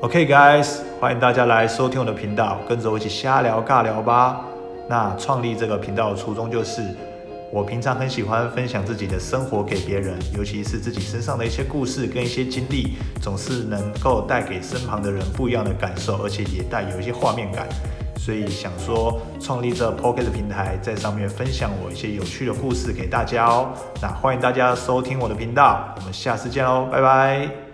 OK guys，欢迎大家来收听我的频道，跟着我一起瞎聊尬聊吧。那创立这个频道的初衷就是，我平常很喜欢分享自己的生活给别人，尤其是自己身上的一些故事跟一些经历，总是能够带给身旁的人不一样的感受，而且也带有一些画面感。所以想说创立这 Pocket 平台，在上面分享我一些有趣的故事给大家哦。那欢迎大家收听我的频道，我们下次见喽，拜拜。